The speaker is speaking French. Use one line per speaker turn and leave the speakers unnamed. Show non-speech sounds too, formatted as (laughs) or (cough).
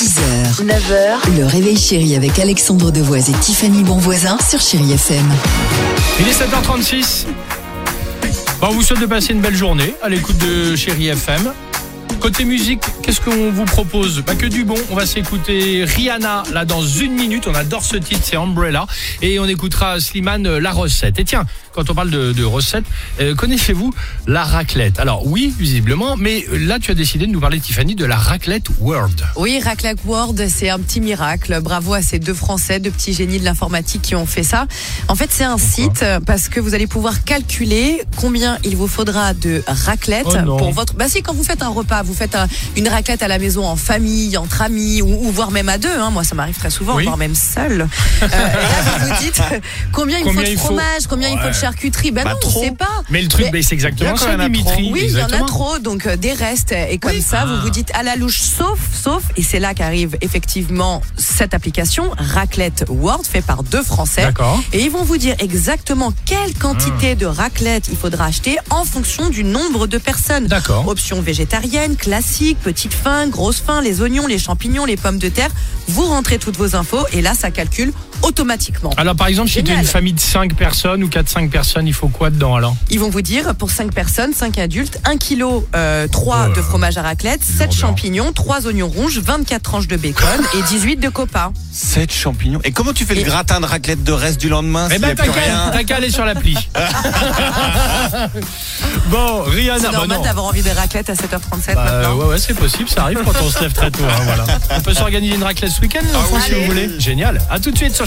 6h, 9h, le réveil chéri avec Alexandre Devoise et Tiffany Bonvoisin sur Chérie FM.
Il est 7h36. Bon, on vous souhaite de passer une belle journée à l'écoute de Chéri FM. Côté musique, qu'est-ce qu'on vous propose? Pas que du bon. On va s'écouter Rihanna là dans une minute. On adore ce titre, c'est Umbrella. Et on écoutera Slimane la recette. Et tiens, quand on parle de, de recette, euh, connaissez-vous la raclette? Alors oui, visiblement, mais euh, là tu as décidé de nous parler, Tiffany, de la raclette World.
Oui, Raclac World, c'est un petit miracle. Bravo à ces deux Français, deux petits génies de l'informatique qui ont fait ça. En fait, c'est un site euh, parce que vous allez pouvoir calculer combien il vous faudra de raclette
Oh
pour votre. Bah si, quand vous faites un repas, vous faites un- une raclette à la maison en famille, entre amis ou, ou voire même à deux. hein. Moi, ça m'arrive très souvent,
Oui.
voire même seul. Euh, et là, vous vous dites combien il faut de
faut
fromage, combien il faut de charcuterie? Ben
Pas
non, on sait pas.
Mais le truc,
Mais-
c'est exactement ça,
quand il y en a
Dimitri.
Oui, il y en a trop, donc euh, des restes. Et comme ça, vous
Ah.
vous dites à la louche, sauf, sauf, et c'est là qu'arrive effectivement cette application, Raclette World, fait par deux Français.
D'accord.
Et ils vont vous dire exactement quelle quantité de raclette il faudra acheter en fonction du nombre de personnes.
D'accord.
Option végétarienne, classique, petite faim, grosse faim, les oignons, les champignons, les pommes de terre. Vous rentrez toutes vos infos et là, ça calcule automatiquement.
Alors par exemple, si tu as une famille de 5 personnes ou 4-5 personnes, il faut quoi dedans alors?
Ils vont vous dire pour 5 personnes, 5 adultes, 1 kg 3
Oh là
de
là.
fromage à raclette, 7
Lourdeur.
champignons, 3 oignons rouges, 24 tranches de bacon et 18 de copa.
7 champignons. Et comment tu fais
Et-
le gratin de raclette de reste du lendemain
Eh
s'il y
ben t'as qu'à aller sur l'appli. (laughs) bon, Rihanna,
C'est
bah
normal d'avoir envie de raclette à 7h37
Bah,
maintenant.
ouais, ouais, c'est possible, ça arrive quand on se lève très tôt. hein, voilà. (laughs) On peut s'organiser une raclette ce week-end, les enfants, si vous voulez? Génial. À tout de suite sur